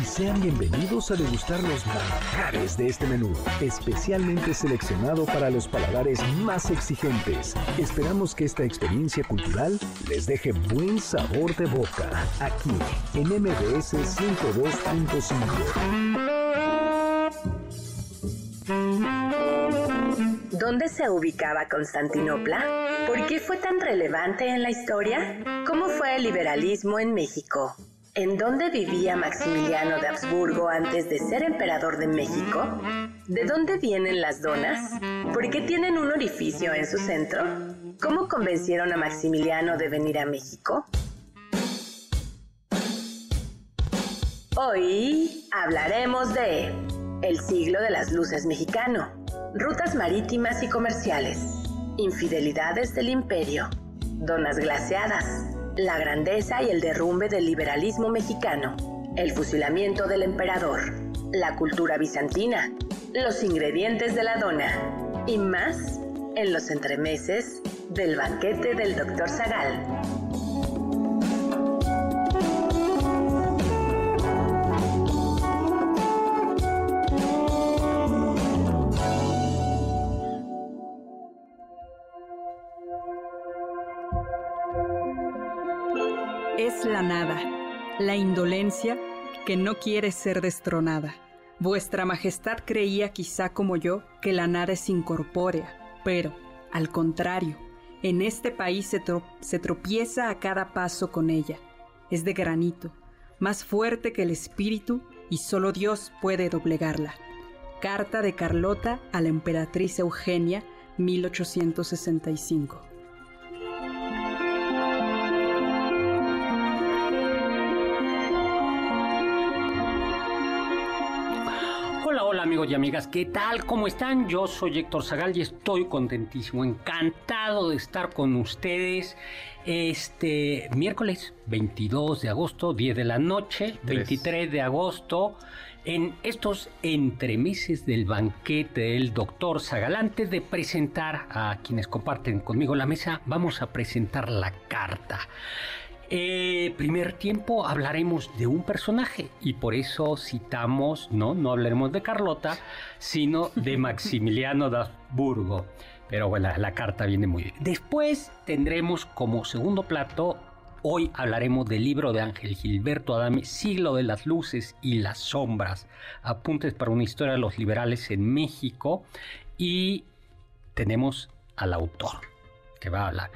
y sean bienvenidos a degustar los manjares de este menú, especialmente seleccionado para los paladares más exigentes. Esperamos que esta experiencia cultural les deje buen sabor de boca, aquí en MBS 102.5. ¿Dónde se ubicaba Constantinopla? ¿Por qué fue tan relevante en la historia? ¿Cómo fue el liberalismo en México? ¿En dónde vivía Maximiliano de Habsburgo antes de ser emperador de México? ¿De dónde vienen las donas? ¿Por qué tienen un orificio en su centro? ¿Cómo convencieron a Maximiliano de venir a México? Hoy hablaremos de el siglo de las luces mexicano, rutas marítimas y comerciales, infidelidades del imperio, donas glaciadas, la grandeza y el derrumbe del liberalismo mexicano, el fusilamiento del emperador, la cultura bizantina, los ingredientes de la dona y más en los entremeses del banquete del Dr. Zagal. La indolencia que no quiere ser destronada. Vuestra Majestad creía quizá como yo que la nada es incorpórea, pero, al contrario, en este país se, se, tropieza a cada paso con ella. Es de granito, más fuerte que el espíritu y solo Dios puede doblegarla. Carta de Carlota a la emperatriz Eugenia, 1865. Amigos y amigas, ¿qué tal? ¿Cómo están? Yo soy Héctor Zagal y estoy contentísimo, encantado de estar con ustedes este miércoles 22 de agosto, 10 de la noche, 23 de agosto, en estos entremeses del banquete del doctor Zagal. Antes de presentar a quienes comparten conmigo la mesa, vamos a presentar la carta. Eh, primer tiempo hablaremos de un personaje y por eso citamos, no, no hablaremos de Carlota, sino de Maximiliano de Habsburgo. Pero bueno, la carta viene muy bien. Después tendremos como segundo plato, hoy hablaremos del libro de Ángel Gilberto Adame, Siglo de las Luces y las Sombras, apuntes para una historia de los liberales en México y tenemos al autor que va a hablar.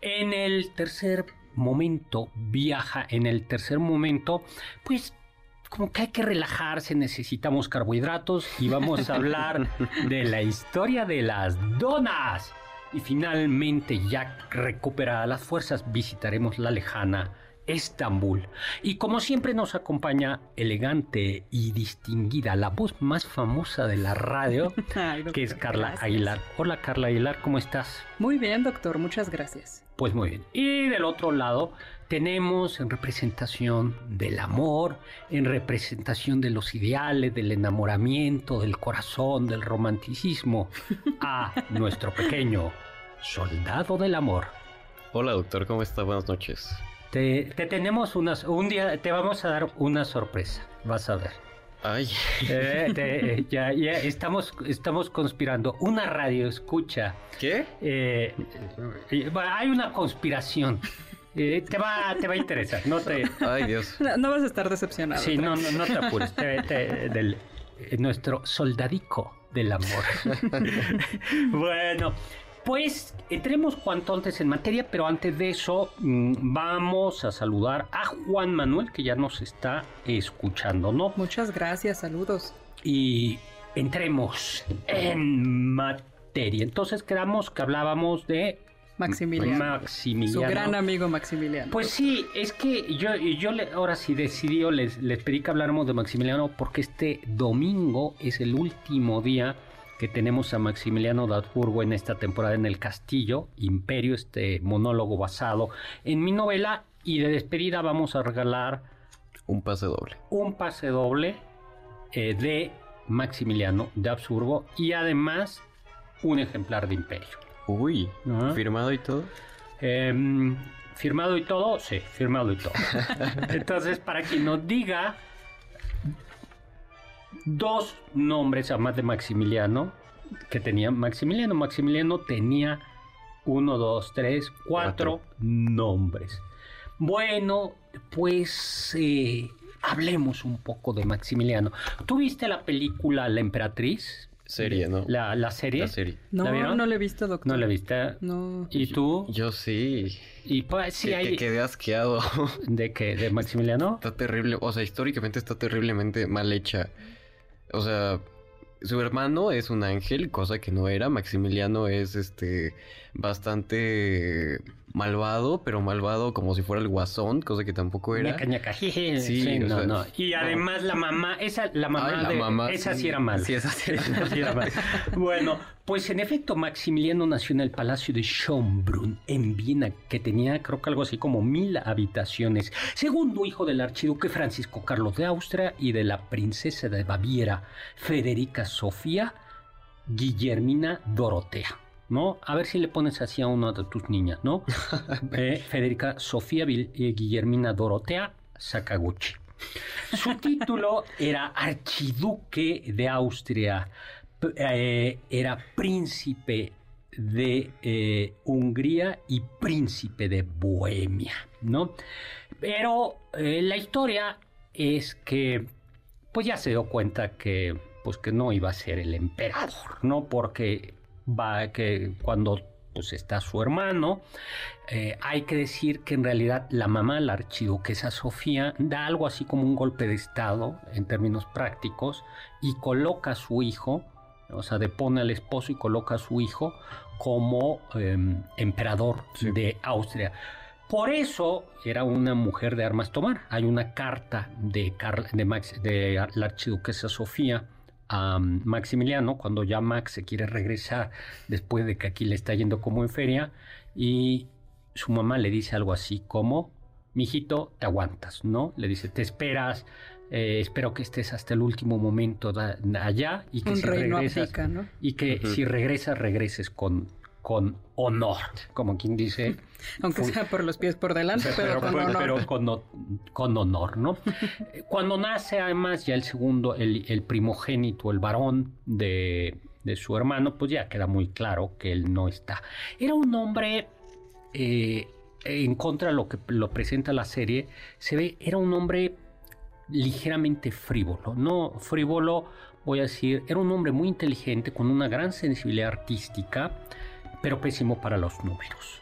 En el tercer momento viaja en el tercer momento, pues como que hay que relajarse, necesitamos carbohidratos y vamos a hablar de la historia de las donas. Y finalmente, ya recuperadas las fuerzas, visitaremos la lejana Estambul. Y como siempre nos acompaña elegante y distinguida, la voz más famosa de la radio, que es Carla Aguilar. Hola Carla Aguilar, ¿cómo estás? Muy bien, doctor, muchas gracias. Pues muy bien. Y del otro lado tenemos en representación del amor, en representación de los ideales, del enamoramiento, del corazón, del romanticismo, a nuestro pequeño soldado del amor. Hola doctor, ¿cómo está? Buenas noches. Te, tenemos unas, un día te vamos a dar una sorpresa, vas a ver. Ay. Eh, ya, ya estamos, estamos conspirando. Una radio escucha. ¿Qué? Eh, eh, hay una conspiración. te, va, te va a interesar. No te... Ay, Dios. No, vas a estar decepcionado. Sí, no, no, no te apures. del, nuestro soldadico del amor. bueno, Pues entremos cuanto antes en materia, pero antes de eso mm, vamos a saludar a Juan Manuel que ya nos está escuchando, ¿no? Muchas gracias, saludos. Y entremos en materia. Entonces quedamos que hablábamos de Maximiliano. Maximiliano. Su gran amigo Maximiliano. Pues sí, es que yo, yo le- ahora sí decidí, les pedí que habláramos de Maximiliano porque este domingo es el último día que tenemos a Maximiliano de Habsburgo en esta temporada en el Castillo, Imperio, este monólogo basado en mi novela. Y de despedida vamos a regalar Un pase doble. un pase doble eh, de Maximiliano de Habsburgo y además un ejemplar de Imperio. Uy, firmado y todo. Em, ¿Firmado y todo? Sí, firmado y todo. Entonces, para quien nos diga dos nombres, además de Maximiliano, que tenía Maximiliano. Maximiliano tenía uno, dos, tres, cuatro, nombres. Bueno, pues eh, hablemos un poco de Maximiliano. ¿Tú viste la película La Emperatriz? Serie, ¿no? La, la serie. La serie. no, ¿La vieron? no le he visto, doctor. ¿No la viste? No. ¿Y tú? Yo sí. Y pues sí que, hay... que quedé asqueado. ¿De qué? ¿De Maximiliano? está terrible. O sea, históricamente está terriblemente mal hecha. O sea, su hermano es un ángel, cosa que no era. Maximiliano es este bastante malvado, pero malvado como si fuera el guasón, cosa que tampoco era. Ñaca, ñaca, jeje. Sí, Sí, no, sea, no. Y no. además la mamá, esa, la mamá, Ay, la de- mamá, esa sí sí. era mala. Sí, esa sí era sí era mala. Bueno, pues en efecto Maximiliano nació en el Palacio de Schönbrunn, en Viena, que tenía creo que algo así como mil habitaciones. Segundo hijo del archiduque Francisco Carlos de Austria y de la princesa de Baviera, Federica Sofía Guillermina Dorotea. ¿No? A ver si le pones así a una de tus niñas, ¿no? Eh, Federica Sofía eh, Guillermina Dorotea Sakaguchi. Su título era archiduque de Austria, eh, era príncipe de eh, Hungría y príncipe de Bohemia, ¿no? Pero la historia es que, pues ya se dio cuenta que, pues que no iba a ser el emperador, ¿no? Porque va que cuando pues está su hermano, eh, hay que decir que en realidad la mamá, la archiduquesa Sofía, da algo así como un golpe de estado en términos prácticos y coloca a su hijo, o sea, depone al esposo y coloca a su hijo como eh, emperador Sí. de Austria. Por eso era una mujer de armas tomar. Hay una carta de, Carl- de, Max- de la archiduquesa Sofía a Maximiliano cuando ya Max se quiere regresar después de que aquí le está yendo como en feria y su mamá le dice algo así como, mijito, te aguantas, ¿no? Le dice, te esperas, eh, espero que estés hasta el último momento da- allá y que Un si regresas, abdica, ¿no? y que si regresas, regreses con, con honor, como quien dice. Aunque Fue- sea por los pies por delante, pero, con pero- honor. pero con, ho- con honor, ¿no? Cuando nace además ya el segundo, el, el primogénito, el varón de, de su hermano, pues ya queda muy claro que él no está. Era un hombre, eh, en contra de lo que lo presenta la serie, se ve, era un hombre ligeramente frívolo, no frívolo, voy a decir, era un hombre muy inteligente, con una gran sensibilidad artística, pero pésimo para los números.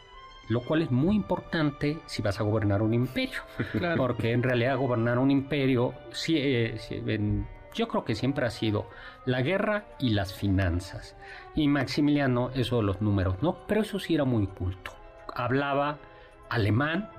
Lo cual es muy importante si vas a gobernar un imperio. Claro. Porque en realidad gobernar un imperio, sí, eh, en- yo creo que siempre ha sido la guerra y las finanzas. Y Maximiliano, eso de los números, ¿no? Pero eso sí era muy culto. Hablaba alemán.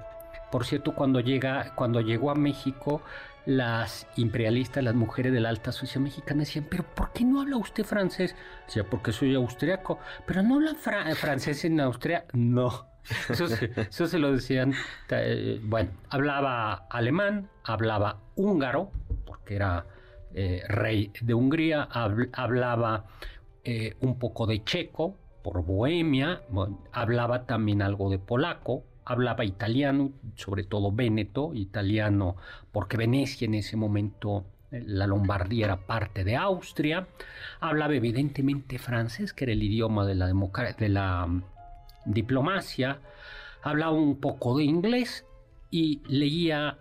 Por cierto, cuando, llega, cuando llegó a México, las imperialistas, las mujeres de la alta sociedad mexicana decían, pero ¿por qué no habla usted francés? Decía, porque soy austriaco. Pero no habla fra- francés en Austria. No. Eso se, eso se lo decían. eh, bueno, hablaba alemán, hablaba húngaro, porque era eh, rey de Hungría, habl- hablaba eh, un poco de checo por Bohemia, bueno, hablaba también algo de polaco, hablaba italiano, sobre todo véneto, italiano, porque Venecia en ese momento, eh, la Lombardía era parte de Austria, hablaba evidentemente francés, que era el idioma de la, de la mm, diplomacia, hablaba un poco de inglés y leía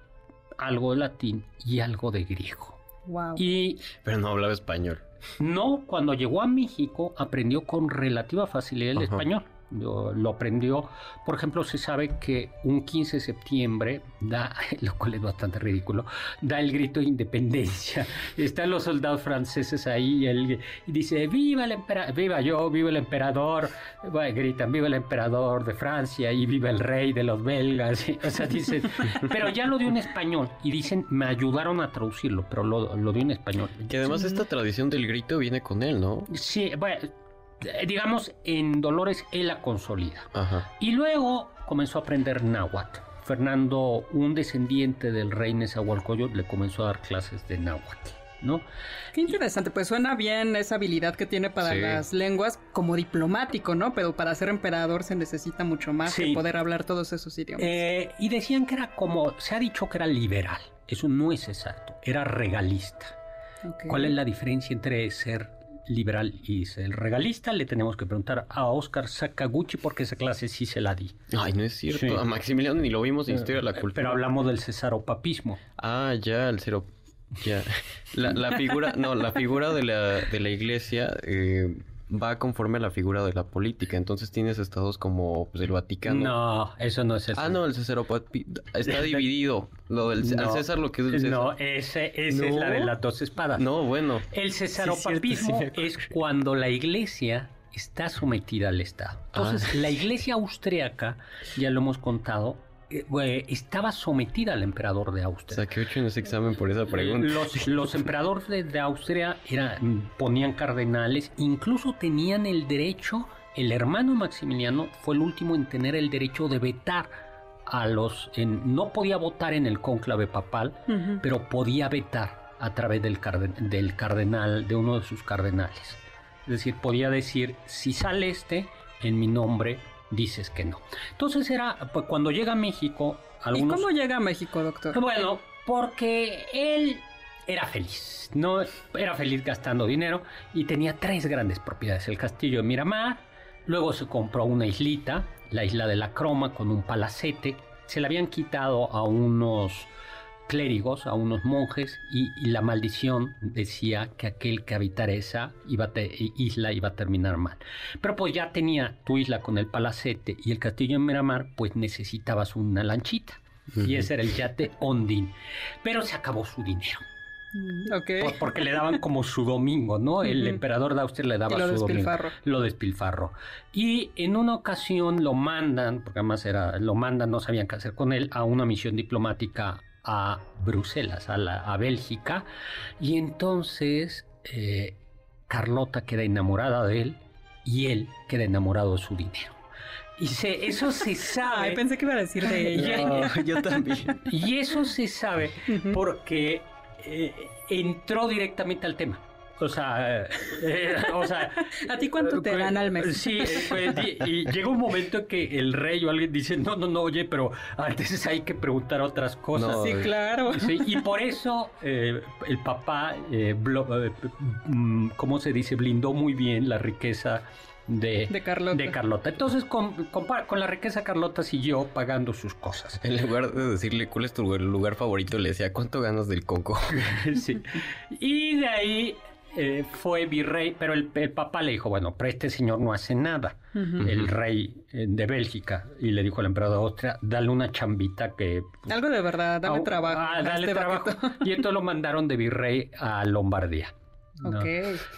algo de latín y algo de griego. Wow. Y Pero no hablaba español. no, cuando llegó a México aprendió con relativa facilidad el Ajá. español. Lo, lo aprendió, por ejemplo, se sabe que un 15 de septiembre da, lo cual es bastante ridículo, da el grito de independencia. Están los soldados franceses ahí y él y dice, viva el emperador, viva yo, viva el emperador. Bueno, gritan, viva el emperador de Francia y viva el rey de los belgas. O sea, dicen, pero ya lo dio en español y dicen, me ayudaron a traducirlo, pero lo, lo dio en español. Que además esta tradición del grito viene con él, ¿no? Sí, bueno, digamos, en Dolores él la consolida. Ajá. Y luego comenzó a aprender náhuatl. Fernando, un descendiente del rey Nezahualcóyotl, le comenzó a dar clases de náhuatl, ¿no? Qué interesante, pues suena bien esa habilidad que tiene para Sí. las lenguas como diplomático, ¿no? Pero para ser emperador se necesita mucho más Sí. que poder hablar todos esos idiomas. Eh, y decían que era como, se ha dicho que era liberal. Eso no es exacto, era regalista. ¿Cuál es la diferencia entre ser liberal y ser regalista? Le tenemos que preguntar a Oscar Sakaguchi porque esa clase sí se la di. Ay, no es cierto. Sí. A Maximiliano ni lo vimos en Historia de la Cultura. Pero hablamos del cesaropapismo. Ah, ya, el cero. Ya. La, la figura, no, la figura de la, de la iglesia eh, va conforme a la figura de la política. Entonces tienes estados como pues, el Vaticano. No, eso no es el Ah, no, el César está dividido. Lo del al No, César lo que es el César. No, ese, esa es la de las dos espadas. No, bueno. El Sí, cesaropapismo cierto, sí. es cuando la iglesia está sometida al Estado. Entonces, Ah. la iglesia austriaca, ya lo hemos contado, eh, estaba sometida al emperador de Austria. Saqué ocho en ese examen por esa pregunta. Los, los emperadores de, de Austria eran, ponían cardenales, incluso tenían el derecho, el hermano Maximiliano fue el último en tener el derecho de vetar a los, en- no podía votar en el cónclave papal, pero podía vetar a través del, carden- del cardenal, de uno de sus cardenales. Es decir, podía decir, si sale este, en mi nombre dices que no. Entonces era, pues, cuando llega a México, ¿Y algunos... cómo llega a México, doctor? Bueno, porque él era feliz, no era feliz gastando dinero y tenía tres grandes propiedades: el castillo de Miramar, luego se compró una islita, la isla de la Croma, con un palacete. Se la habían quitado a unos clérigos, a unos monjes, y, y la maldición decía que aquel que habitara esa iba a te- isla iba a terminar mal. Pero pues ya tenía tu isla con el palacete y el castillo en Miramar, pues necesitabas una lanchita. Y ese era el yate Ondin. Pero se acabó su dinero. Mm. Por- porque le daban como su domingo, ¿no? El emperador de Austria le daba lo su domingo. despilfarró. Lo despilfarró. Y en una ocasión lo mandan, porque además era, lo mandan, no sabían qué hacer con él, a una misión diplomática a Bruselas, a, la, a Bélgica. Y entonces eh, Carlota queda enamorada de él y él queda enamorado de su dinero. Y se, eso se sabe. Ay, pensé que iba a decir de ella. No, yo también. Y eso se sabe porque eh, entró directamente al tema. O sea, eh, o sea... ¿A ti cuánto te dan al mes? Sí, pues, y, y llega un momento en que el rey o alguien dice, no, no, no, oye, pero antes hay que preguntar otras cosas. No, Sí, claro. Sí, y por eso eh, el papá, eh, blo- eh, mm, ¿cómo se dice? Blindó muy bien la riqueza de, De Carlota. de Carlota. Entonces, con, compara- con la riqueza Carlota siguió pagando sus cosas. En lugar de decirle cuál es tu lugar favorito, le decía, ¿cuánto ganas del coco? Sí. Y de ahí eh, fue virrey, pero el, el papá le dijo, bueno, pero este señor no hace nada. El rey eh, de Bélgica. Y le dijo al emperador de Austria, dale una chambita que... Algo de verdad, dame trabajo. ah, a dale este trabajo. Y entonces lo mandaron de virrey a Lombardía.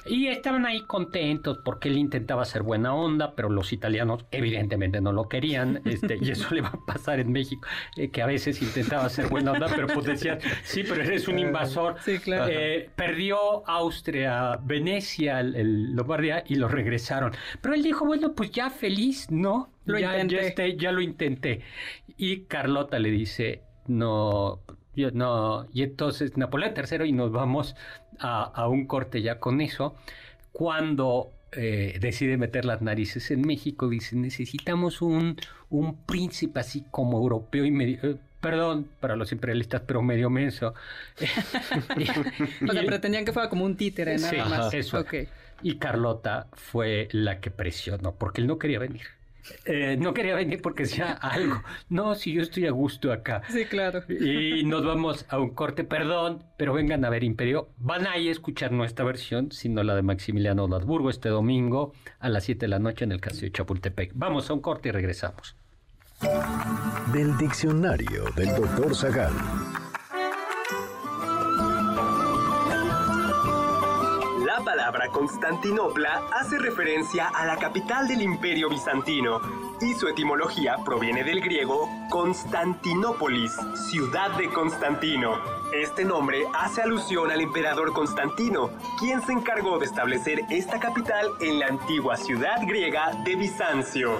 Y estaban ahí contentos porque él intentaba hacer buena onda, pero los italianos evidentemente no lo querían. Este, y eso le va a pasar en México, eh, que a veces intentaba hacer buena onda, pero pues decían, sí, pero eres un invasor. Sí, claro. Eh, perdió Austria, Venecia, el, el Lombardía y lo regresaron. Pero él dijo, bueno, pues ya feliz, ¿no? Lo ya, intenté. Ya, este, ya lo intenté. Y Carlota le dice, no, yo no. Y entonces Napoleón III y nos vamos a, a un corte ya con eso. Cuando eh, decide meter las narices en México, dice, necesitamos un, un príncipe así como europeo y medio... eh, Perdón para los imperialistas, pero medio menso. O sea, pretendían que fuera como un títere, nada Sí, más. eso. Ok. Y Carlota fue la que presionó, porque él no quería venir. Eh, no quería venir porque sea algo. No, si yo estoy a gusto acá. Sí, claro. Y nos vamos a un corte, perdón, pero vengan a ver Imperio. Van a ir a escuchar nuestra versión, sino la de Maximiliano Lasburgo este domingo a las 7 de la noche en el Castillo de Chapultepec. Vamos a un corte y regresamos. Del diccionario del doctor Zagal. Palabra Constantinopla hace referencia a la capital del imperio bizantino y su etimología proviene del griego Constantinópolis, ciudad de Constantino. Este nombre hace alusión al emperador Constantino, quien se encargó de establecer esta capital en la antigua ciudad griega de Bizancio.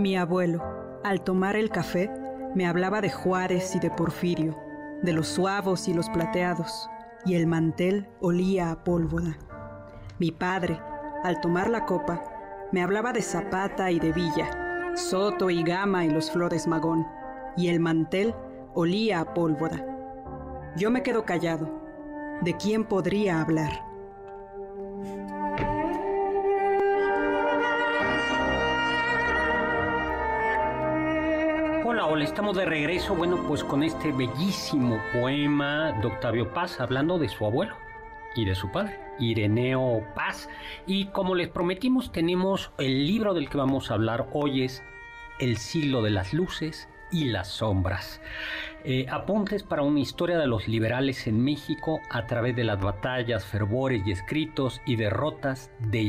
Mi abuelo, al tomar el café, me hablaba de Juárez y de Porfirio, de los suavos y los plateados, y el mantel olía a pólvora. Mi padre, al tomar la copa, me hablaba de Zapata y de Villa, Soto y Gama y los Flores Magón, y el mantel olía a pólvora. Yo me quedo callado. ¿De quién podría hablar? Hola, estamos de regreso, bueno, pues con este bellísimo poema de Octavio Paz, hablando de su abuelo y de su padre, Ireneo Paz. Y como les prometimos, tenemos el libro del que vamos a hablar hoy es El siglo de las luces y las sombras. Eh, apuntes para una historia de los liberales en México a través de las batallas, fervores y escritos y derrotas de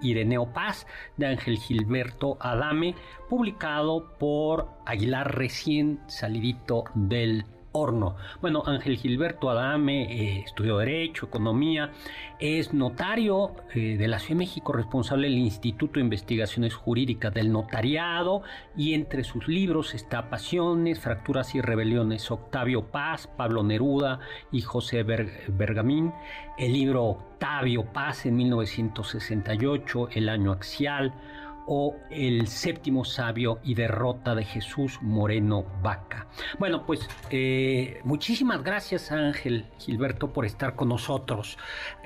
Ireneo Paz de Ángel Gilberto Adame, publicado por Aguilar recién salidito del Bueno, Ángel Gilberto Adame eh, estudió Derecho, Economía, es notario eh, de la Ciudad de México, responsable del Instituto de Investigaciones Jurídicas del Notariado y entre sus libros está Pasiones, Fracturas y Rebeliones, Octavio Paz, Pablo Neruda y José Ber- Bergamín, el libro Octavio Paz en 1968, El Año Axial, o El séptimo sabio y derrota de Jesús Moreno Vaca. Bueno, pues eh, muchísimas gracias Ángel Gilberto por estar con nosotros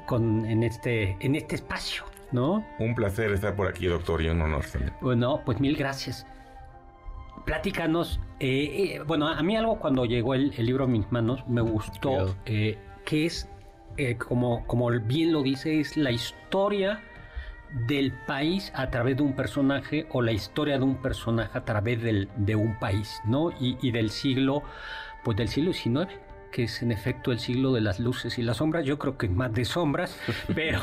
con, en, este, en este espacio, ¿no? Un placer estar por aquí, doctor, y un honor también. Bueno, pues mil gracias. Platícanos, eh, eh, bueno, a mí algo cuando llegó el, el libro a mis manos me gustó, eh, que es, como, como bien lo dice, es la historia del país a través de un personaje o la historia de un personaje a través del- de un país, ¿no? Y, y del siglo, pues del siglo XIX, que es en efecto el siglo de las luces y las sombras. Yo creo que más de sombras, pero,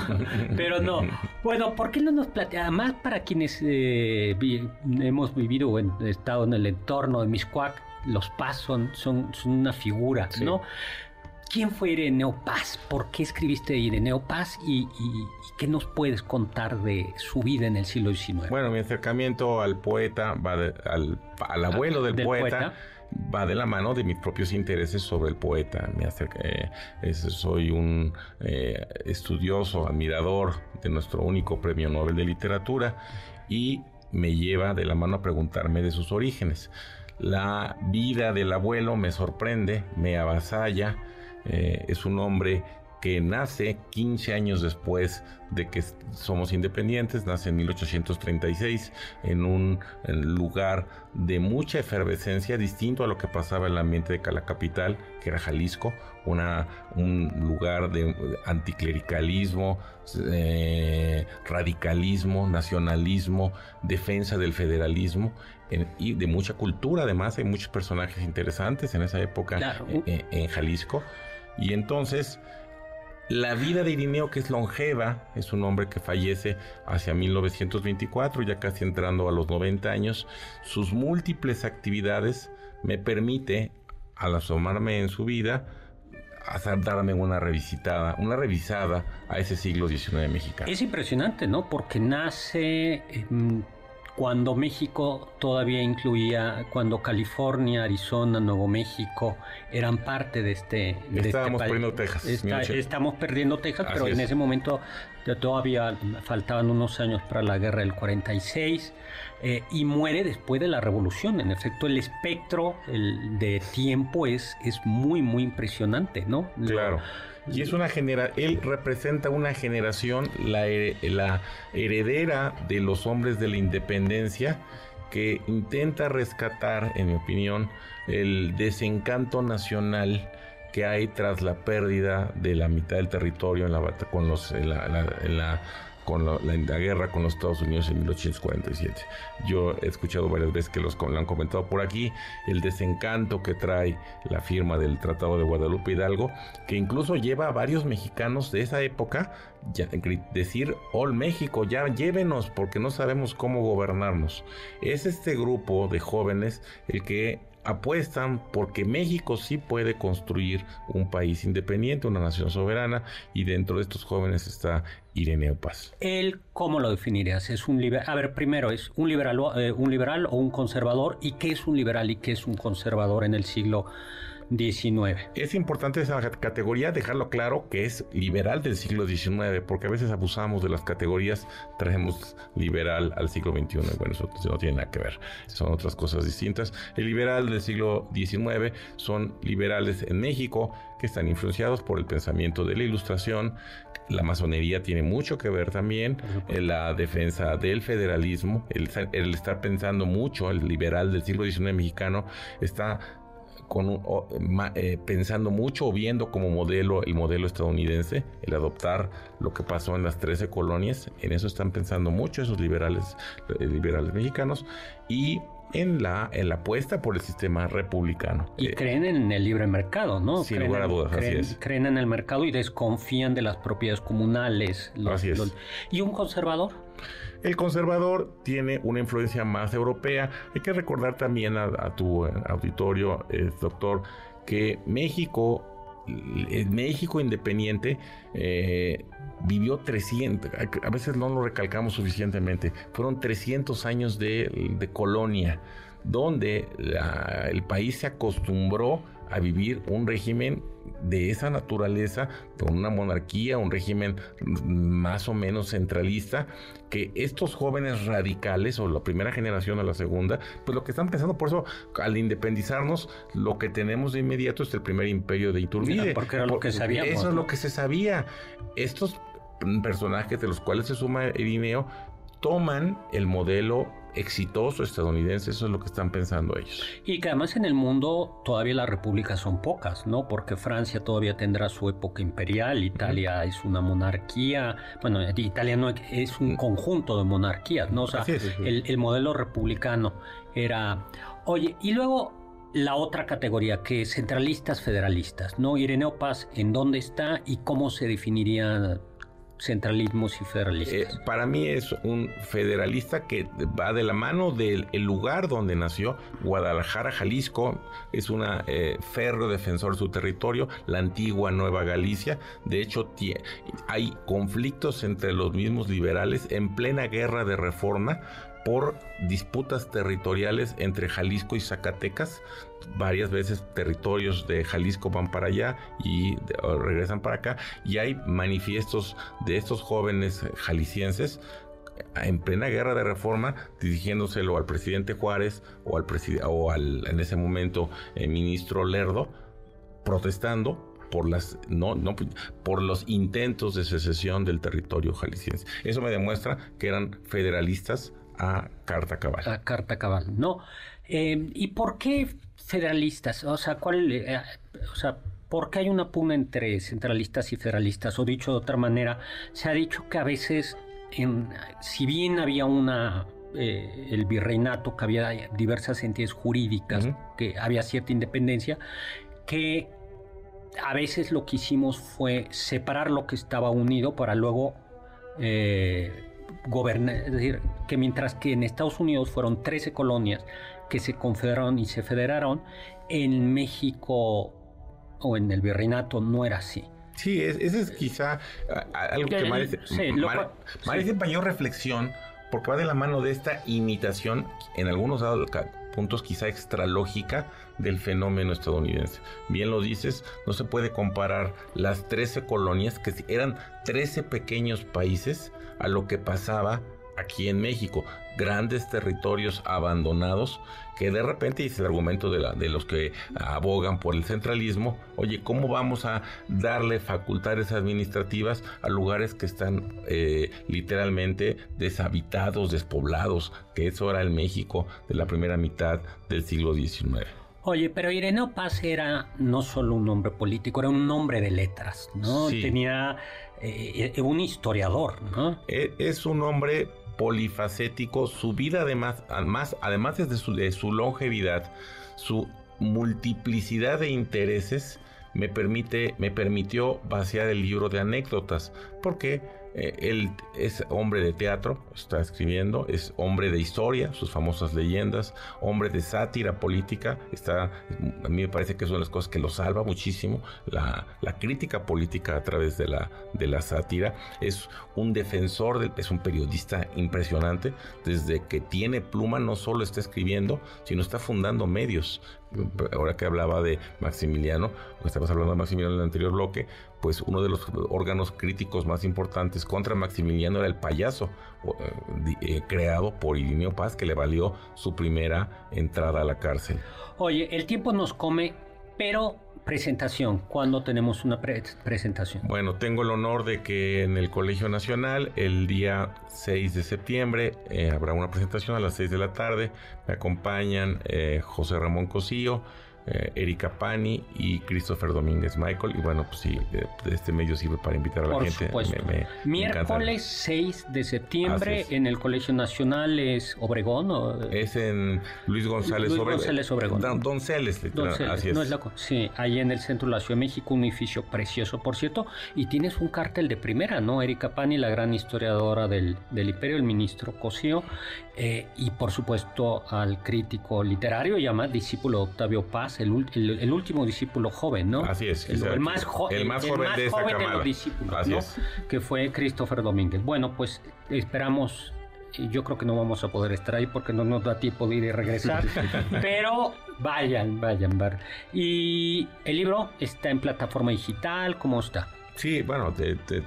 pero no. Bueno, ¿por qué no nos plantea? Además, para quienes eh, vi- hemos vivido o estado en el entorno de Miscuac, los Paz son, son, son una figura, Sí. ¿no? ¿Quién fue Ireneo Paz? ¿Por qué escribiste Ireneo Paz? ¿Y, y- y qué nos puedes contar de su vida en el siglo XIX? Bueno, mi acercamiento al poeta, va de- al, al abuelo del, Del poeta, poeta. va de la mano de mis propios intereses sobre el poeta. Me acerca- eh, es- soy un eh, estudioso, admirador de nuestro único premio Nobel de Literatura y me lleva de la mano a preguntarme de sus orígenes. La vida del abuelo me sorprende, me avasalla. Eh, es un hombre que nace 15 años después de que somos independientes, nace en 1836 en un lugar de mucha efervescencia, distinto a lo que pasaba en el ambiente de la capital, que era Jalisco, una, un lugar de anticlericalismo, eh, radicalismo, nacionalismo, defensa del federalismo y de mucha cultura. Además, hay muchos personajes interesantes en esa época en Jalisco. Y entonces la vida de Irineo, que es longeva, es un hombre que fallece hacia 1924, ya casi entrando a los 90 años. Sus múltiples actividades me permite, al asomarme en su vida, hacer, darme una revisitada, una revisada a ese siglo XIX mexicano. Es impresionante, ¿no? Porque nace cuando México todavía incluía, cuando California, Arizona, Nuevo México eran parte de este, de Estábamos este perdiendo Texas. estamos perdiendo Texas, pero en ese momento todavía faltaban unos años para la guerra del 46 eh, y muere después de la revolución. En efecto, el espectro de tiempo es, es muy, muy impresionante, ¿no? Claro. Y es una genera él representa una generación, la, la heredera de los hombres de la independencia, que intenta rescatar, en mi opinión, el desencanto nacional que hay tras la pérdida de la mitad del territorio en la, con los, en la con la, guerra con los Estados Unidos en 1847. Yo he escuchado varias veces que los lo han comentado por aquí, el desencanto que trae la firma del Tratado de Guadalupe Hidalgo, que incluso lleva a varios mexicanos de esa época ya, decir, All México, ya llévenos porque no sabemos cómo gobernarnos. Es este grupo de jóvenes el que apuestan porque México sí puede construir un país independiente, una nación soberana, y dentro de estos jóvenes está Ireneo Paz. ¿Él cómo lo definirías? ¿Es un liberal? A ver, primero, ¿es un liberal, eh, un liberal o un conservador? ¿Y qué es un liberal y qué es un conservador en el siglo 19. Es importante esa categoría dejarlo claro que es liberal del siglo XIX, porque a veces abusamos de las categorías, traemos liberal al siglo XXI. Bueno, eso no tiene nada que ver, son otras cosas distintas. El liberal del siglo XIX son liberales en México que están influenciados por el pensamiento de la ilustración. La masonería tiene mucho que ver también en la defensa del federalismo, el, el estar pensando mucho, el liberal del siglo XIX mexicano está con eh, pensando mucho o viendo como modelo el modelo estadounidense, el adoptar lo que pasó en las 13 colonias, en eso están pensando mucho esos liberales, eh, liberales mexicanos y en la, en la apuesta por el sistema republicano. Y eh, creen en el libre mercado, ¿no? Sin lugar a dudas, creen, así es. Creen en el mercado y desconfían de las propiedades comunales. así es. ¿Y un conservador? El conservador tiene una influencia más europea. Hay que recordar también a, tu eh, auditorio, eh, doctor, que México, el México independiente, eh, vivió 300, a veces no lo recalcamos suficientemente, fueron 300 años de, colonia, donde el país se acostumbró a vivir un régimen de esa naturaleza, con una monarquía, un régimen más o menos centralista, que estos jóvenes radicales, o la primera generación o la segunda, pues lo que están pensando, por eso al independizarnos, lo que tenemos de inmediato es el primer imperio de Iturbide. porque era lo que sabíamos. Eso es lo que se sabía. Estos personajes de los cuales se suma Irineo toman el modelo exitoso estadounidense, eso es lo que están pensando ellos. Y que además en el mundo todavía las repúblicas son pocas, ¿no? Porque Francia todavía tendrá su época imperial, Italia es una monarquía, bueno, Italia no es un conjunto de monarquías, ¿no? O sea, el, el modelo republicano era... Oye, y luego la otra categoría, que es centralistas federalistas, ¿no? Ireneo Paz, ¿en dónde está y cómo se definiría centralismos y federalistas? Eh, para mí es un federalista que va de la mano del lugar donde nació, Guadalajara, Jalisco, es un eh, ferro defensor de su territorio, la antigua Nueva Galicia. De hecho, hay conflictos entre los mismos liberales en plena guerra de reforma por disputas territoriales entre Jalisco y Zacatecas. Varias veces territorios de Jalisco van para allá y regresan para acá. Y hay manifiestos de estos jóvenes jaliscienses en plena guerra de reforma, dirigiéndoselo al presidente Juárez o al, o al en ese momento el ministro Lerdo, protestando por las no, no por los intentos de secesión del territorio jalisciense. Eso me demuestra que eran federalistas a carta cabal. A carta cabal, no. Eh, ¿Y por qué federalistas? O sea, ¿cuál, eh, o sea, ¿por qué hay una pugna entre centralistas y federalistas? O dicho de otra manera, se ha dicho que a veces, en, si bien había una eh, el virreinato, que había diversas entidades jurídicas, que había cierta independencia, que a veces lo que hicimos fue separar lo que estaba unido para luego eh, gobernar, es decir, que mientras que en Estados Unidos fueron 13 colonias que se confederaron y se federaron, en México o en el virreinato no era así. Sí, ese es quizá algo que merece, merece mayor reflexión porque va de la mano de esta imitación, en algunos puntos quizá extralógica, del fenómeno estadounidense. Bien lo dices, no se puede comparar las 13 colonias, que eran 13 pequeños países, a lo que pasaba aquí en México. Grandes territorios abandonados que de repente, y es el argumento de, la, de los que abogan por el centralismo, oye, ¿cómo vamos a darle facultades administrativas a lugares que están eh, literalmente deshabitados, despoblados, que eso era el México de la primera mitad del siglo XIX? Oye, pero Ireneo Paz era no solo un hombre político, era un hombre de letras, ¿no? Tenía eh, un historiador, ¿no? E, es un hombre polifacético, su vida además, además, además de su, de su longevidad, su multiplicidad de intereses me permite, me permitió vaciar el libro de anécdotas, porque eh, él es hombre de teatro, está escribiendo, es hombre de historia, sus famosas leyendas, hombre de sátira política, está, a mí me parece que es una de las cosas que lo salva muchísimo, la, crítica política a través de la, de la sátira, es un defensor, es un periodista impresionante, desde que tiene pluma no solo está escribiendo, sino está fundando medios, ahora que hablaba de Maximiliano, o estabas hablando de Maximiliano en el anterior bloque, pues uno de los órganos críticos más importantes contra Maximiliano era el payaso, eh, eh, creado por Irineo Paz, que le valió su primera entrada a la cárcel. Oye, el tiempo nos come, pero presentación, ¿cuándo tenemos una presentación? Bueno, tengo el honor de que en el Colegio Nacional, el día 6 de septiembre, eh, habrá una presentación a las 6 de la tarde. Me acompañan José Ramón Cosío, eh, Erika Pani y Christopher Domínguez Michael. Y bueno, pues sí, este medio sirve para invitar a la gente. Supuesto. Miércoles 6 de septiembre en el Colegio Nacional es Obregón. ¿o? Es en Luis González, Luis González Obregón. Don, Donceles, así es. No es loco. Sí, ahí en el centro de la Ciudad de México, un edificio precioso, por cierto. Y tienes un cártel de primera, ¿no? Erika Pani, la gran historiadora del, del Imperio, el ministro Cosío. Eh, y por supuesto al crítico literario y además discípulo de Octavio Paz, el, último discípulo joven, ¿no? Así es. El, más, joven de, los discípulos, ¿no? Que fue Christopher Domínguez. Bueno, pues esperamos yo creo que no vamos a poder estar ahí porque no nos da tiempo de ir y regresar. pero vayan, vayan, vayan. Y el libro está en plataforma digital, ¿cómo está? Sí, bueno,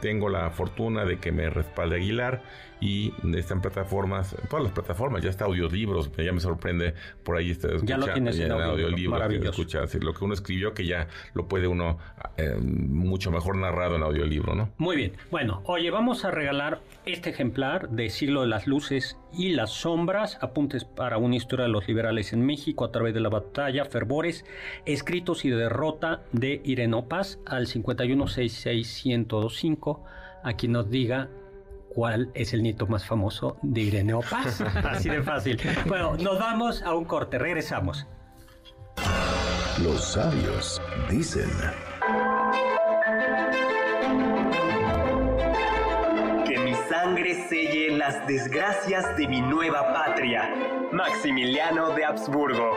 tengo la fortuna de que me respalde Aguilar y está en plataformas, todas las plataformas, ya está audiolibros, ya me sorprende por ahí está ya lo tienes en audiolibro, escucha, lo que uno escribió que ya lo puede uno eh, mucho mejor narrado en audiolibro, ¿no? Muy bien. Bueno, oye, vamos a regalar este ejemplar de Siglo de las Luces y las Sombras, apuntes para una historia de los liberales en México a través de la batalla, fervores, escritos y derrota de Irenopas al 5166125, a quien nos diga cuál es el nieto más famoso de Irene Paz. Así de fácil. Bueno, nos vamos a un corte, regresamos. Los sabios dicen. Que mi sangre selle las desgracias de mi nueva patria. Maximiliano de Habsburgo.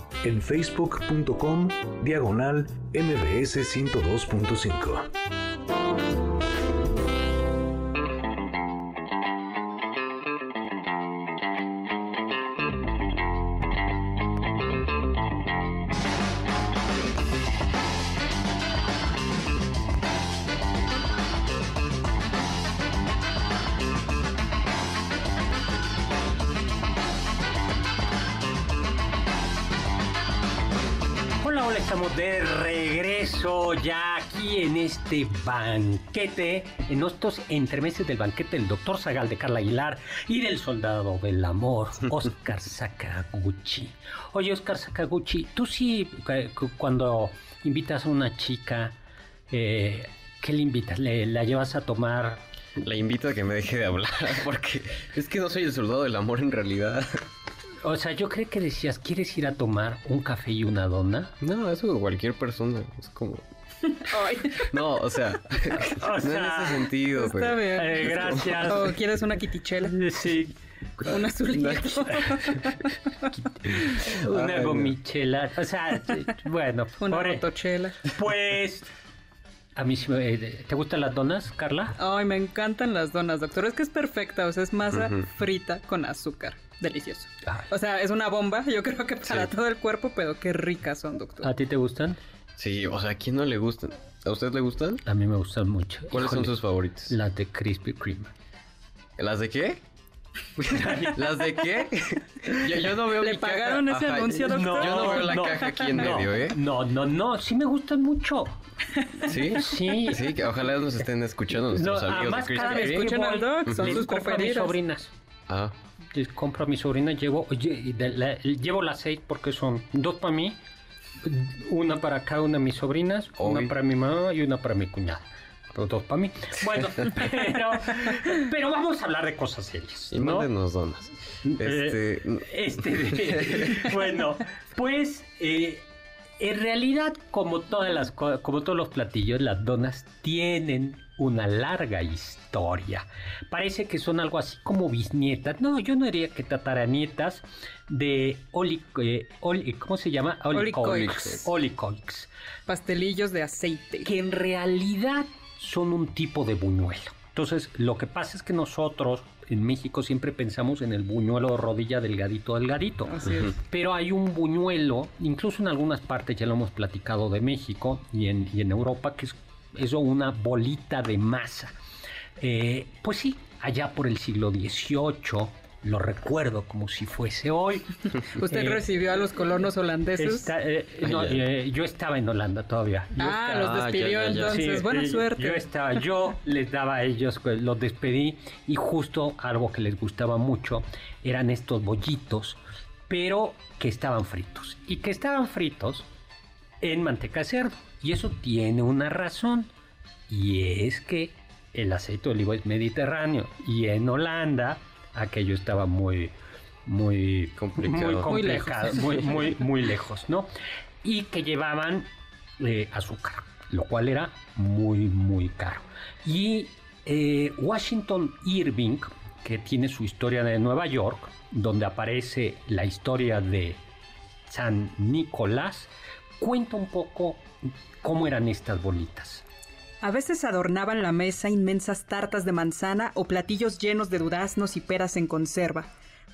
en facebook.com diagonal mbs 102.5. este banquete, en estos entremeses del banquete del doctor Zagal de Carla Aguilar y del soldado del amor, Oscar Sakaguchi. Oye, Oscar Sakaguchi, tú sí, eh, cu- cuando invitas a una chica, eh, ¿qué le invitas? ¿Le, ¿La llevas a tomar? La invito a que me deje de hablar porque es que no soy el soldado del amor en realidad. O sea, yo creo que decías, ¿quieres ir a tomar un café y una dona? No, eso cualquier persona. Es como. No, o sea. O no en ese sentido, está pero. bien. Eh, gracias. ¿O quieres una quitichela? Sí, Un azulito. una gomichela. O sea, bueno, Una motochela. pues. A mí sí me- eh, ¿Te gustan las donas, Carla? Ay, me encantan las donas, doctor. Es que es perfecta, o sea, es masa frita con azúcar. Delicioso. Ay. O sea, es una bomba, yo creo que para Sí. todo el cuerpo, pero qué ricas son, doctor. ¿A ti te gustan? Sí, o sea, ¿a quién no le gustan? ¿A usted le gustan? A mí me gustan mucho. ¿Cuáles son Híjole, sus favoritos? Las de Krispy Kreme. ¿Las de qué? ¿Las de qué? Yo, yo no veo ¿Le mi pagaron caja. ese Ajá, anuncio, doctor? Yo no veo la caja aquí en no, medio, ¿eh? No, no, no, sí me gustan mucho. ¿Sí? Sí. Sí, que ojalá nos estén escuchando nuestros No, amigos de además, cada Krispy vez Kreme. Escuchen al doc, son les sus compro a mis preferidas. sobrinas. Ah, Les compro a mi sobrina, llevo, oye, de la- llevo las seis porque son dos para mí, una para cada una de mis sobrinas, una para mi mamá y una para mi cuñada. Pero dos para mí. Bueno, pero, pero vamos a hablar de cosas serias. y ¿no? mándenos donas. Este... Eh, este, de- bueno, pues eh, en realidad, como todas las co- como todos los platillos, las donas tienen una larga historia. Parece que son algo así como bisnietas. No, yo no diría que tataranietas de oli, eh, oli- ¿cómo se llama? Pastelillos de aceite. Que en realidad son un tipo de buñuelo. Entonces, lo que pasa es que nosotros en México siempre pensamos en el buñuelo de rodilla delgadito, delgadito. Así es. Pero hay un buñuelo, incluso en algunas partes ya lo hemos platicado de México y en, y en Europa, que es eso una bolita de masa. Eh, pues sí, allá por el siglo XVIII, lo recuerdo como si fuese hoy. ¿Usted Eh, recibió a los colonos holandeses? Está- eh, no, Ay, ay. eh, yo estaba en Holanda todavía. Yo ah, estaba- los Ah, despidió ya, ya, ya. entonces. Sí, Buena suerte. Yo estaba, yo les daba a ellos, pues, los despedí y justo algo que les gustaba mucho eran estos bollitos, pero que estaban fritos y que estaban fritos en manteca de cerdo. Y eso tiene una razón y es que el aceite de oliva es mediterráneo y en Holanda aquello estaba muy muy Complicado. muy Muy lejos. muy muy muy lejos, ¿no? Y que llevaban eh, azúcar, lo cual era muy muy caro. Y eh, Washington Irving, que tiene su historia de Nueva York, donde aparece la historia de San Nicolás, cuenta un poco cómo eran estas bolitas. A veces adornaban la mesa inmensas tartas de manzana o platillos llenos de duraznos y peras en conserva,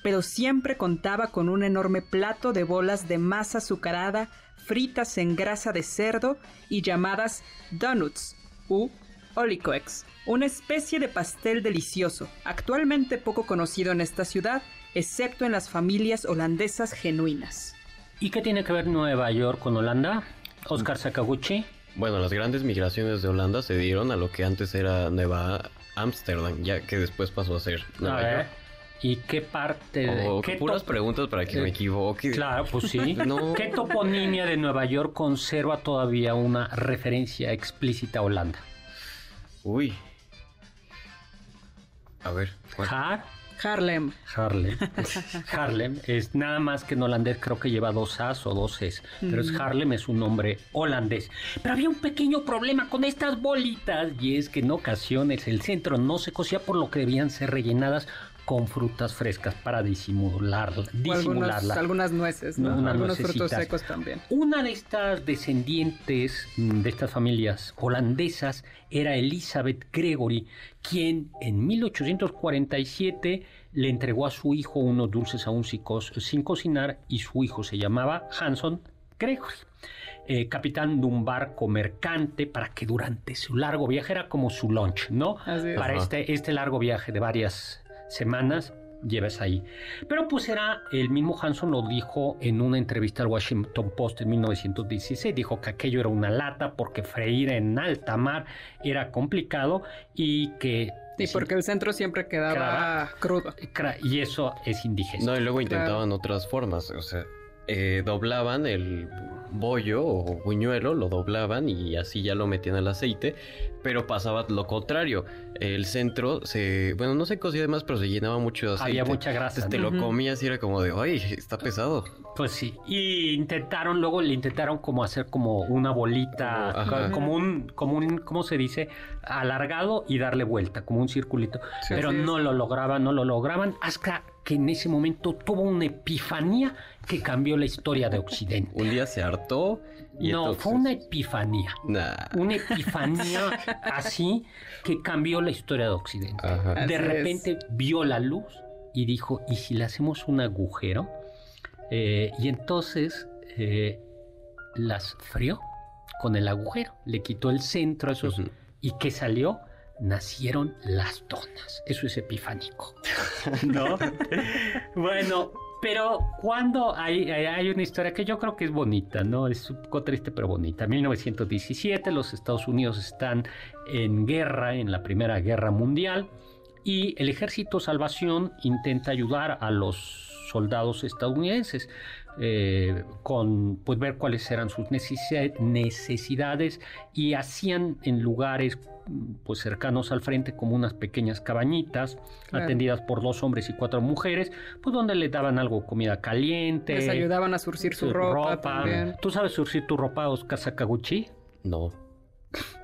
pero siempre contaba con un enorme plato de bolas de masa azucarada fritas en grasa de cerdo y llamadas donuts u olicoex, una especie de pastel delicioso, actualmente poco conocido en esta ciudad, excepto en las familias holandesas genuinas. ¿Y qué tiene que ver Nueva York con Holanda? Oscar Sakaguchi. Bueno, las grandes migraciones de Holanda se dieron a lo que antes era Nueva Ámsterdam, ya que después pasó a ser A Nueva ver, York. ¿Y qué parte de O qué puras preguntas para que me Eh, equivoque. Claro, pues sí. No. ¿Qué toponimia de Nueva York conserva todavía una referencia explícita a Holanda? Uy. A ver. ¿cuál? Har, Harlem. Harlem. Harlem es nada más que en holandés, creo que lleva dos As o dos Es, pero es Harlem, es un nombre holandés. Pero había un pequeño problema con estas bolitas y es que en ocasiones el centro no se cosía por lo que debían ser rellenadas con frutas frescas para disimular, disimularla. algunos- algunas nueces, ¿no? Unas algunos frutos secos también. Una de estas descendientes mm, de estas familias holandesas era Elizabeth Gregory, quien en 1847 le entregó a su hijo unos dulces aún sin co- sin cocinar y su hijo se llamaba Hanson Gregory. eh, capitán de un barco mercante para que durante su largo viaje era como su lunch, ¿no? Así es. Para este, este largo viaje de varias semanas lleves ahí. Pero pues era, el mismo Hanson lo dijo en una entrevista al Washington Post en 1916, dijo que aquello era una lata porque freír en alta mar era complicado y que... Sí, porque el centro siempre quedaba Quedaba- crudo. Cra- Y eso es indigestivo. No, y luego Claro. intentaban otras formas, o sea, eh, doblaban el bollo o buñuelo, lo doblaban y así ya lo metían al aceite, pero pasaba lo contrario, el centro se, bueno, no se cocía más, pero se llenaba mucho de aceite. Había mucha grasa. Entonces te ¿no? lo comías y era como de, ay, está pesado. Pues sí, y intentaron, luego le intentaron como hacer como una bolita, Como- ajá. co- como un, como un, ¿cómo se dice? Alargado y darle vuelta, como un circulito. Sí. Pero es. no lo lograban, no lo lograban, hasta que en ese momento tuvo una epifanía que cambió la historia de Occidente. Un día se hartó y no, entonces... fue una epifanía. Nah. Una epifanía así que cambió la historia de Occidente. Ajá. Así De es. repente vio la luz y dijo, ¿y si le hacemos un agujero? Eh, y entonces eh, las frió con el agujero, le quitó el centro a esos... Ujú. ¿Y qué salió? Nacieron las donas. Eso es epifánico. ¿No? bueno, pero cuando hay, hay- una historia que yo creo que es bonita, ¿no? Es un poco triste, pero bonita. 1917, los Estados Unidos están en guerra, en la Primera Guerra Mundial, y el Ejército Salvación intenta ayudar a los soldados estadounidenses eh, con pues ver cuáles eran sus necesi- necesidades y hacían en lugares pues cercanos al frente como unas pequeñas cabañitas Claro. atendidas por dos hombres y cuatro mujeres pues donde les daban algo comida caliente Les ayudaban a surcir su ropa, también. ¿Tú sabes surcir tu ropa, Oscar Sakaguchi? No.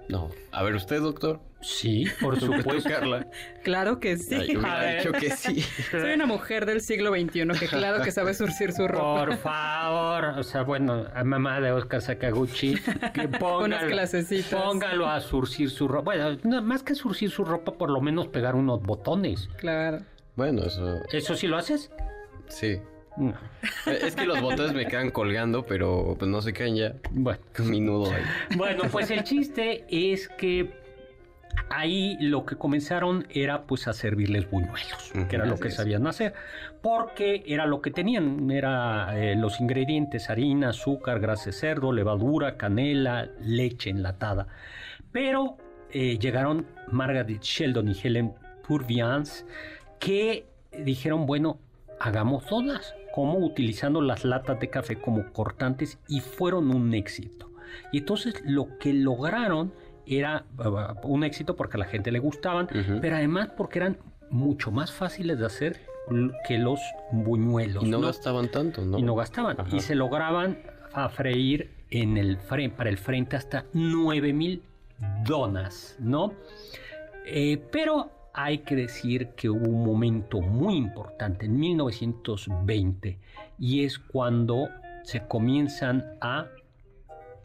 No. A ver, usted, doctor. Sí, por ¿Tú, supuesto. Carla? Claro que sí. Ay, yo A hubiera ver. dicho que sí. Soy una mujer del siglo XXI que claro que sabe surcir su ropa. Por favor, o sea, bueno, a mamá de Oscar Sakaguchi, que póngalo, Unas clasecitas. póngalo a surcir su ropa. Bueno, no, más que surcir su ropa, por lo menos pegar unos botones. Claro. Bueno, eso ¿Eso sí lo haces? sí. No. Es que los botones me quedan colgando, pero pues no se caen ya. Bueno. Minuto ahí. Bueno, pues el chiste es que ahí lo que comenzaron era pues a servirles buñuelos, que era lo que es. sabían hacer, porque era lo que tenían, era eh, los ingredientes, harina, azúcar, grasa de cerdo, levadura, canela, leche enlatada. Pero eh, llegaron Margaret Sheldon y Helen Purviance que dijeron, bueno, hagamos donas, como utilizando las latas de café como cortantes y fueron un éxito. Y entonces lo que lograron era uh, un éxito porque a la gente le gustaban, pero además porque eran mucho más fáciles de hacer que los buñuelos. Y no ¿no? gastaban tanto, ¿no? y no gastaban. Ajá. Y se lograban a freír en el fre- para el frente hasta 9000 donas, ¿no? Eh, pero hay que decir que hubo un momento muy importante en 1920 y es cuando se comienzan a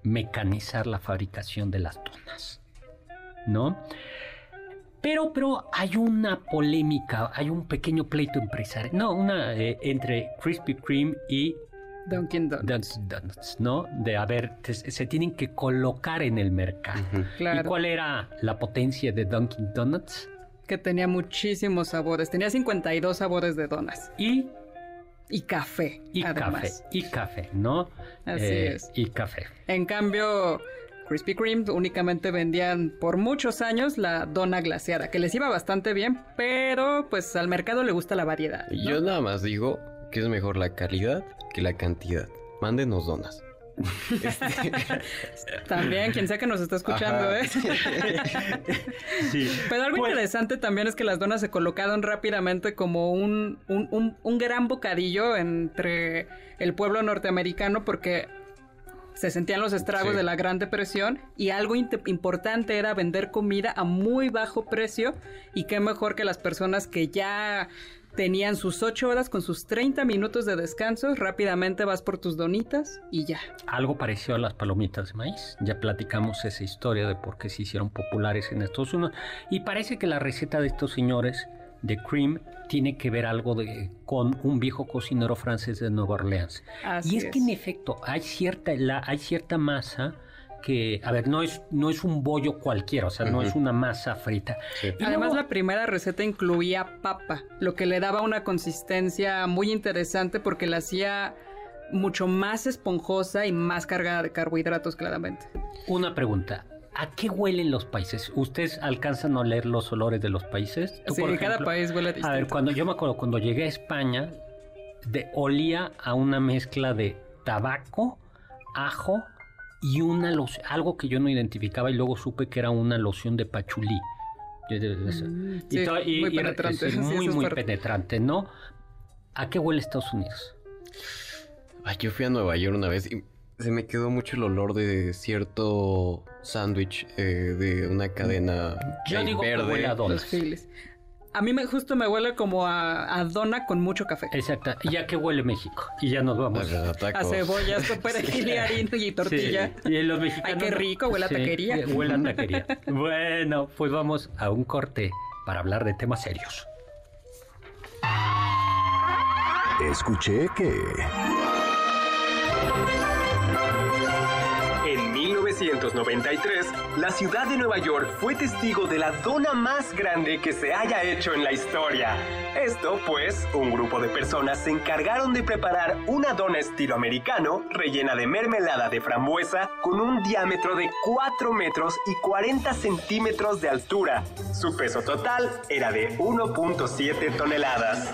mecanizar la fabricación de las donas, ¿no? Pero, pero hay una polémica, hay un pequeño pleito empresarial, no, una eh, entre Krispy Kreme y Dunkin' Donuts. Dunkin' Donuts, ¿no? De a ver, te- se tienen que colocar en el mercado. Claro. ¿Y cuál era la potencia de Dunkin' Donuts? Que tenía muchísimos sabores. Tenía 52 sabores de donas. Y, Y café. y café, y café, ¿no? Eh, Así es. Y café. En cambio, Krispy Kreme únicamente vendían por muchos años la dona glaseada, que les iba bastante bien, pero pues al mercado le gusta la variedad. ¿no? Yo nada más digo que es mejor la calidad que la cantidad. Mándenos donas. Este, También, quien sea que nos está escuchando, Ajá. ¿eh? Sí. Pero algo Pues- interesante también es que las donas se colocaron rápidamente como un, un, un- un gran bocadillo entre el pueblo norteamericano porque se sentían los estragos Sí. de la Gran Depresión y algo importante era vender comida a muy bajo precio y qué mejor que las personas que ya Tenían sus ocho horas con sus 30 minutos de descanso, rápidamente vas por tus donitas y ya. Algo parecido a las palomitas de maíz. Ya platicamos esa historia de por qué se hicieron populares en Estados Unidos. Y parece que la receta de estos señores de cream tiene que ver algo de, con un viejo cocinero francés de Nueva Orleans. Así y es, es. que en efecto hay cierta, la, hay cierta masa que, a ver, no es, no es un bollo cualquiera, o sea, no es una masa frita. Sí. Y Además, luego- la primera receta incluía papa, lo que le daba una consistencia muy interesante porque la hacía mucho más esponjosa y más cargada de carbohidratos, claramente. Una pregunta. ¿A qué huelen los países? ¿Ustedes alcanzan a oler los olores de los países? Tú, Sí, por cada ejemplo- país huele A ver, distinto. cuando yo me acuerdo, cuando llegué a España, de, olía a una mezcla de tabaco, ajo y una loción, algo que yo no identificaba y luego supe que era una loción de pachulí. Sí, muy penetrante, sí, muy, muy fuerte. penetrante, ¿no? ¿A qué huele Estados Unidos? Ay, yo fui a Nueva York una vez y se me quedó mucho el olor de cierto sándwich eh, de una cadena Yo digo que verde. huele a donas. Los files. A mí me, justo me huele como a, a dona con mucho café. Exacto. ¿Y a qué huele México? Y ya nos vamos. A A tacos. cebollas con perejil y harina y tortilla. Sí, Y los mexicanos. Ay, qué rico, huele a Sí, taquería. Huele a taquería. bueno, pues vamos a un corte para hablar de temas serios. Escuché que... 1993, la ciudad de Nueva York fue testigo de la dona más grande que se haya hecho en la historia. Esto, pues, un grupo de personas se encargaron de preparar una dona estilo americano rellena de mermelada de frambuesa con un diámetro de 4 metros y 40 centímetros de altura. Su peso total era de 1.7 toneladas.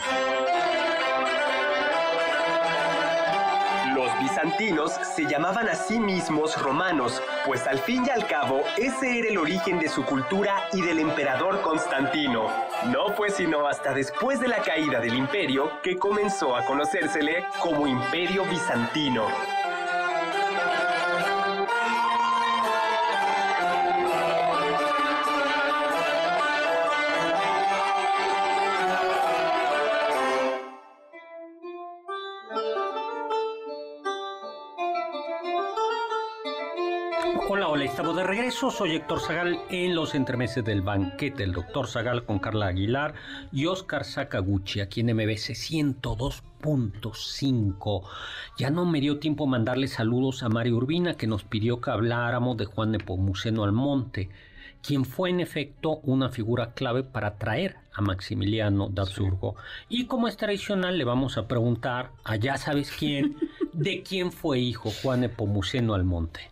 bizantinos se llamaban a sí mismos romanos, pues al fin y al cabo ese era el origen de su cultura y del emperador Constantino. No fue sino hasta después de la caída del imperio que comenzó a conocérsele como Imperio Bizantino. Soy Héctor Zagal en los entremeses del banquete. El doctor Zagal con Carla Aguilar y Oscar Sakaguchi aquí en MBC 102.5. Ya no me dio tiempo mandarle saludos a Mario Urbina que nos pidió que habláramos de Juan Nepomuceno Almonte, quien fue en efecto una figura clave para traer a Maximiliano de Habsburgo. Y como es tradicional, le vamos a preguntar a ya sabes quién, de quién fue hijo Juan Nepomuceno Almonte.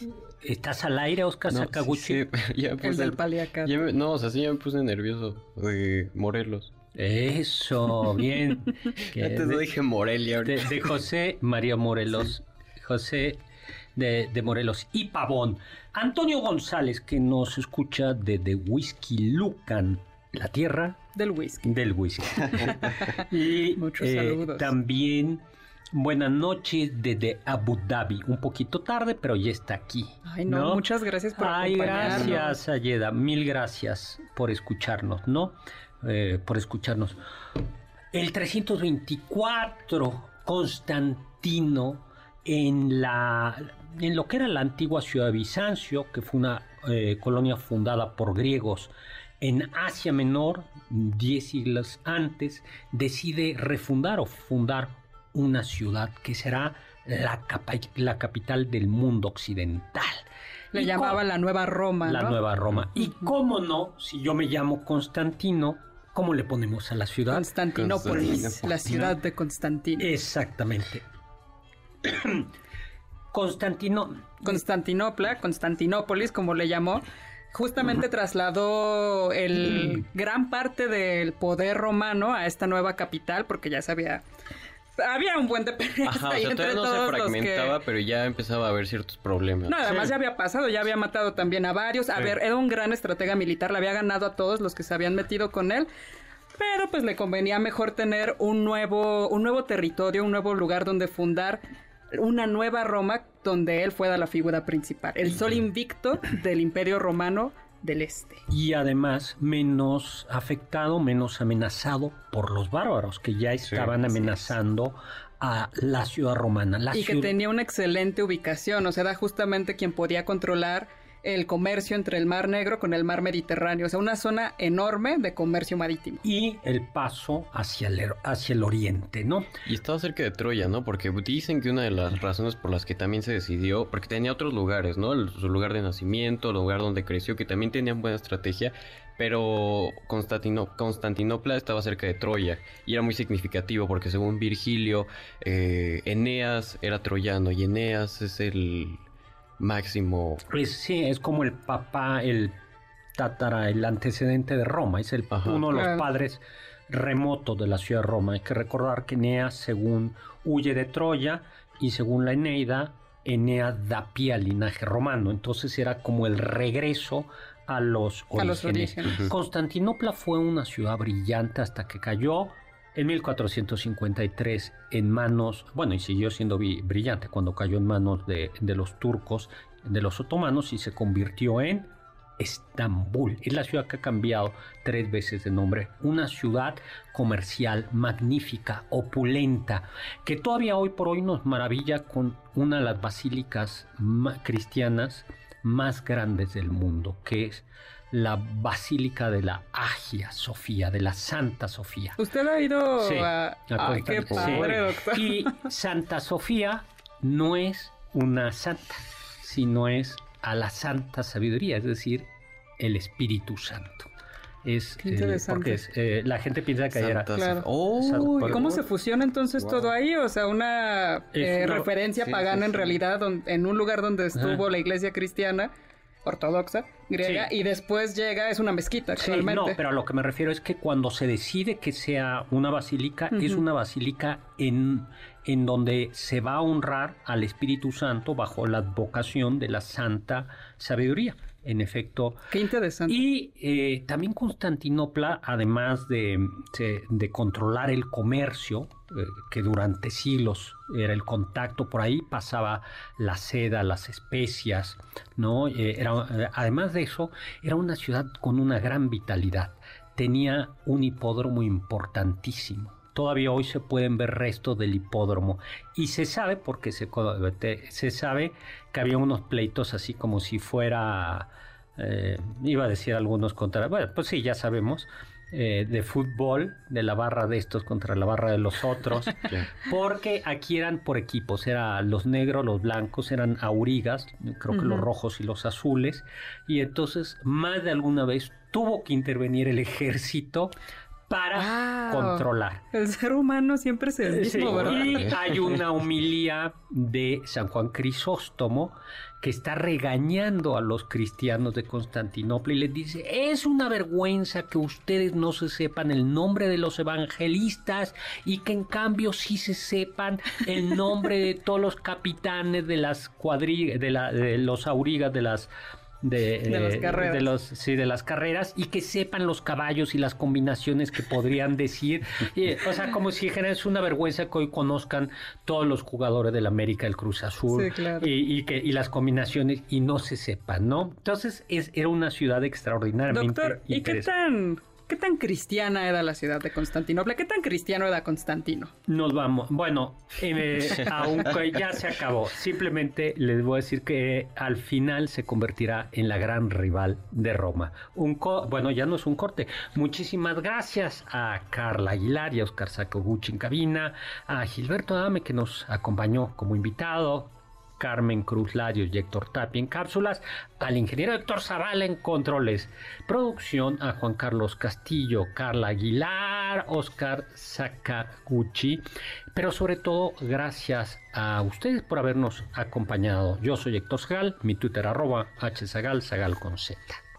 ¿Estás al aire, Oscar No, Sakaguchi? sí, ya El puse del paliacate. ya me- no, o sea, sí ya me puse nervioso de Morelos. Eso, bien. Que Antes no de, dije Morelia. de- ahorita. de José María Morelos. José de, de Morelos y Pavón. Antonio González, que nos escucha desde Whisky Lucan, la tierra Del whisky. del whisky. y eh, Muchos saludos. también buenas noches desde Abu Dhabi. Un poquito tarde, pero ya está aquí. Ay, no, muchas gracias por Ay, acompañarnos. gracias, Ayeda. Mil gracias por escucharnos, ¿no? Eh, por escucharnos. El 324, Constantino, en, la, en lo que era la antigua ciudad de Bizancio, que fue una eh, colonia fundada por griegos en Asia Menor, 10 siglos antes, decide refundar o fundar una ciudad que será la, capa- la capital del mundo occidental. Le llamaba la Nueva Roma, la ¿no? Nueva Roma. Y cómo no, si yo me llamo Constantino, ¿cómo le ponemos a la ciudad? Constantinópolis, Constantino. la ciudad de Constantino. Exactamente. Constantino. Constantinopla, Constantinópolis, como le llamó, justamente trasladó el gran parte del poder romano a esta nueva capital porque ya sabía había un buen de peleas Ajá, o ahí sea, entre todavía no todos se los que- fragmentaba, pero ya empezaba a haber ciertos problemas. No, además ya había pasado, ya había matado también a varios. A Sí. ver, era un gran estratega militar, le había ganado a todos los que se habían metido con él. Pero pues le convenía mejor tener un nuevo, un nuevo territorio, un nuevo lugar donde fundar una nueva Roma donde él fuera la figura principal. El sol invicto del imperio romano del este. y además menos afectado, menos amenazado por los bárbaros que ya estaban amenazando a la ciudad romana. La y que ciudad- tenía una excelente ubicación, o sea, era justamente quien podía controlar el comercio entre el Mar Negro con el Mar Mediterráneo, o sea, una zona enorme de comercio marítimo. y el paso hacia el, hacia el oriente, ¿no? Y estaba cerca de Troya, ¿no? Porque dicen que una de las razones por las que también se decidió, porque tenía otros lugares, ¿no? El- su lugar de nacimiento, el lugar donde creció, que también tenían buena estrategia, pero Constantino- Constantinopla estaba cerca de Troya y era muy significativo porque según Virgilio, eh, Eneas era troyano y Eneas es el máximo... Es, sí, es como el papá, el tatara, el antecedente de Roma, es el, Ajá. uno de los padres remotos de la ciudad de Roma. Hay que recordar que Eneas, según huye de Troya y según la Eneida, Eneas da pie al linaje romano. Entonces era como el regreso a los A los orígenes. orígenes. Constantinopla fue una ciudad brillante hasta que cayó en 1453 en manos, bueno, y siguió siendo brillante cuando cayó en manos de, de los turcos, de los otomanos, y se convirtió en Estambul. Es la ciudad que ha cambiado tres veces de nombre. Una ciudad comercial magnífica, opulenta, que todavía hoy por hoy nos maravilla con una de las basílicas cristianas más grandes del mundo, que es la Basílica de la Agia Sofía, de la Santa Sofía. ¿Usted ha ido Sí, a... a Ay, qué padre, Sí. doctor. Y Santa Sofía no es una santa, sino es a la santa sabiduría, es decir, el Espíritu Santo. Es, Qué eh, interesante. porque es, eh, la gente piensa que era... Santa Claro. ¡Oh! Uy, ¿Y ¿Cómo se fusiona entonces Wow. todo ahí? O sea, una eh, una- referencia sí, pagana sí, en sí. realidad en un lugar donde estuvo la iglesia cristiana ortodoxa, griega, Sí. y después llega, es una mezquita Sí, actualmente. no, pero a lo que me refiero es que cuando se decide que sea una basílica, es una basílica en, en donde se va a honrar al Espíritu Santo bajo la advocación de la santa sabiduría. En efecto, Qué interesante. y eh, también Constantinopla, además de, de- de controlar el comercio, eh, que durante siglos era el contacto por ahí, pasaba la seda, las especias, ¿no? Eh, era, eh, además de eso, era una ciudad con una gran vitalidad. Tenía un hipódromo importantísimo. Todavía hoy se pueden ver restos del hipódromo. Y se sabe, porque se, se sabe que había unos pleitos así como si fuera, eh, iba a decir algunos contra, bueno, pues sí, ya sabemos, eh, de fútbol, de la barra de estos contra la barra de los otros, porque aquí eran por equipos, eran los negros, los blancos, eran aurigas, creo que los rojos y los azules, y entonces más de alguna vez tuvo que intervenir el ejército para Wow. controlar. El ser humano siempre es el Sí, mismo, ¿verdad? Y hay una homilía de San Juan Crisóstomo que está regañando a los cristianos de Constantinopla y les dice, es una vergüenza que ustedes no se sepan el nombre de los evangelistas y que en cambio sí se sepan el nombre de todos los capitanes de las cuadrillas, de, la- de los aurigas, de las... De, De las eh, carreras. de los sí, de las carreras y que sepan los caballos y las combinaciones que podrían decir. Y, o sea, como si dijera, es una vergüenza que hoy conozcan todos los jugadores del América, el Cruz Azul Sí, claro. y, y que, y las combinaciones y no se sepan, ¿no? Entonces, es, era una ciudad extraordinariamente Doctor, ¿y qué tan, qué tan cristiana era la ciudad de Constantinopla? ¿Qué tan cristiano era Constantino? Nos vamos. Bueno, eh, aunque ya se acabó, simplemente les voy a decir que al final se convertirá en la gran rival de Roma. Un co- bueno, ya no es un corte. Muchísimas gracias a Carla Aguilar y a Oscar Sakaguchi en cabina, a Gilberto Adame que nos acompañó como invitado. Carmen Cruz Larios y Héctor Tapia en cápsulas, al ingeniero Héctor Zavala en controles, producción a Juan Carlos Castillo, Carla Aguilar, Oscar Sakaguchi, pero sobre todo gracias a ustedes por habernos acompañado. Yo soy Héctor Zagal, mi Twitter arroba hzagal, zagal con z.